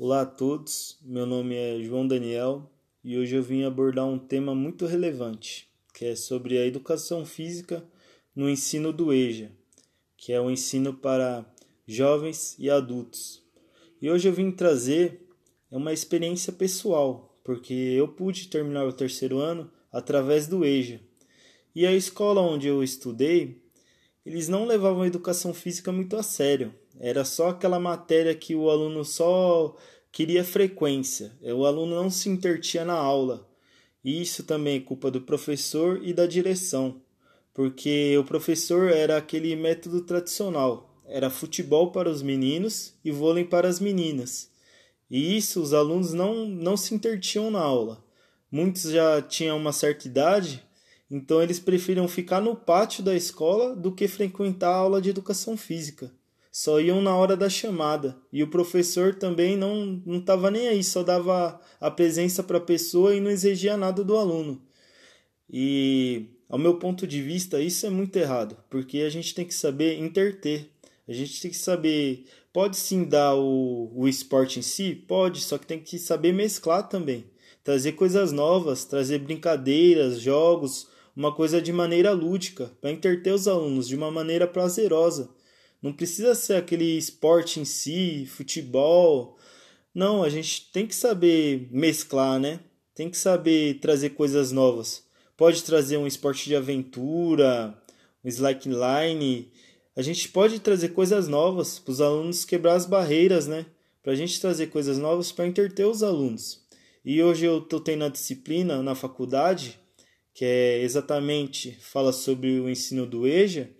Olá a todos, meu nome é João Daniel e hoje eu vim abordar um tema muito relevante, que é sobre a educação física no ensino do EJA, que é o ensino para jovens e adultos. E hoje eu vim trazer uma experiência pessoal, porque eu pude terminar o terceiro ano através do EJA. E a escola onde eu estudei, eles não levavam a educação física muito a sério. Era só aquela matéria que o aluno só queria frequência, é, o aluno não se intertia na aula. E isso também é culpa do professor e da direção, porque o professor era aquele método tradicional, era futebol para os meninos e vôlei para as meninas. E isso os alunos não, não se intertiam na aula. Muitos já tinham uma certa idade, então eles preferiam ficar no pátio da escola do que frequentar a aula de educação física só iam na hora da chamada. E o professor também não estava nem aí, só dava a presença para a pessoa e não exigia nada do aluno. E ao meu ponto de vista, isso é muito errado, porque a gente tem que saber interter. A gente tem que saber, pode sim dar o, o esporte em si, pode, só que tem que saber mesclar também. Trazer coisas novas, trazer brincadeiras, jogos, uma coisa de maneira lúdica, para interter os alunos de uma maneira prazerosa não precisa ser aquele esporte em si, futebol. Não, a gente tem que saber mesclar, né? Tem que saber trazer coisas novas. Pode trazer um esporte de aventura, um slackline. A gente pode trazer coisas novas para os alunos quebrar as barreiras, né? Para a gente trazer coisas novas para entreter os alunos. E hoje eu estou tendo a disciplina na faculdade, que é exatamente fala sobre o ensino do EJA,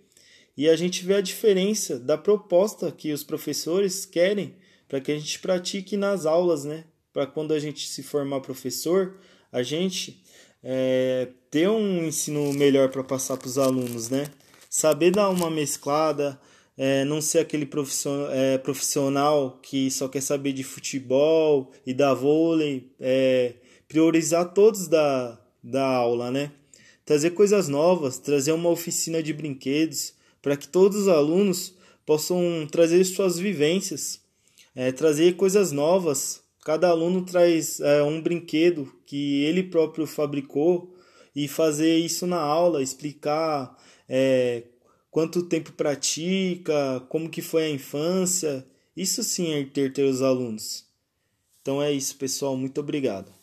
e a gente vê a diferença da proposta que os professores querem para que a gente pratique nas aulas, né? Para quando a gente se formar professor, a gente é, ter um ensino melhor para passar para os alunos, né? Saber dar uma mesclada, é, não ser aquele profissional, é, que só quer saber de futebol e da vôlei, é, priorizar todos da, da aula, né? Trazer coisas novas, trazer uma oficina de brinquedos, para que todos os alunos possam trazer suas vivências, é, trazer coisas novas. Cada aluno traz é, um brinquedo que ele próprio fabricou e fazer isso na aula, explicar é, quanto tempo pratica, como que foi a infância. Isso sim é ter, ter os alunos. Então é isso, pessoal. Muito obrigado.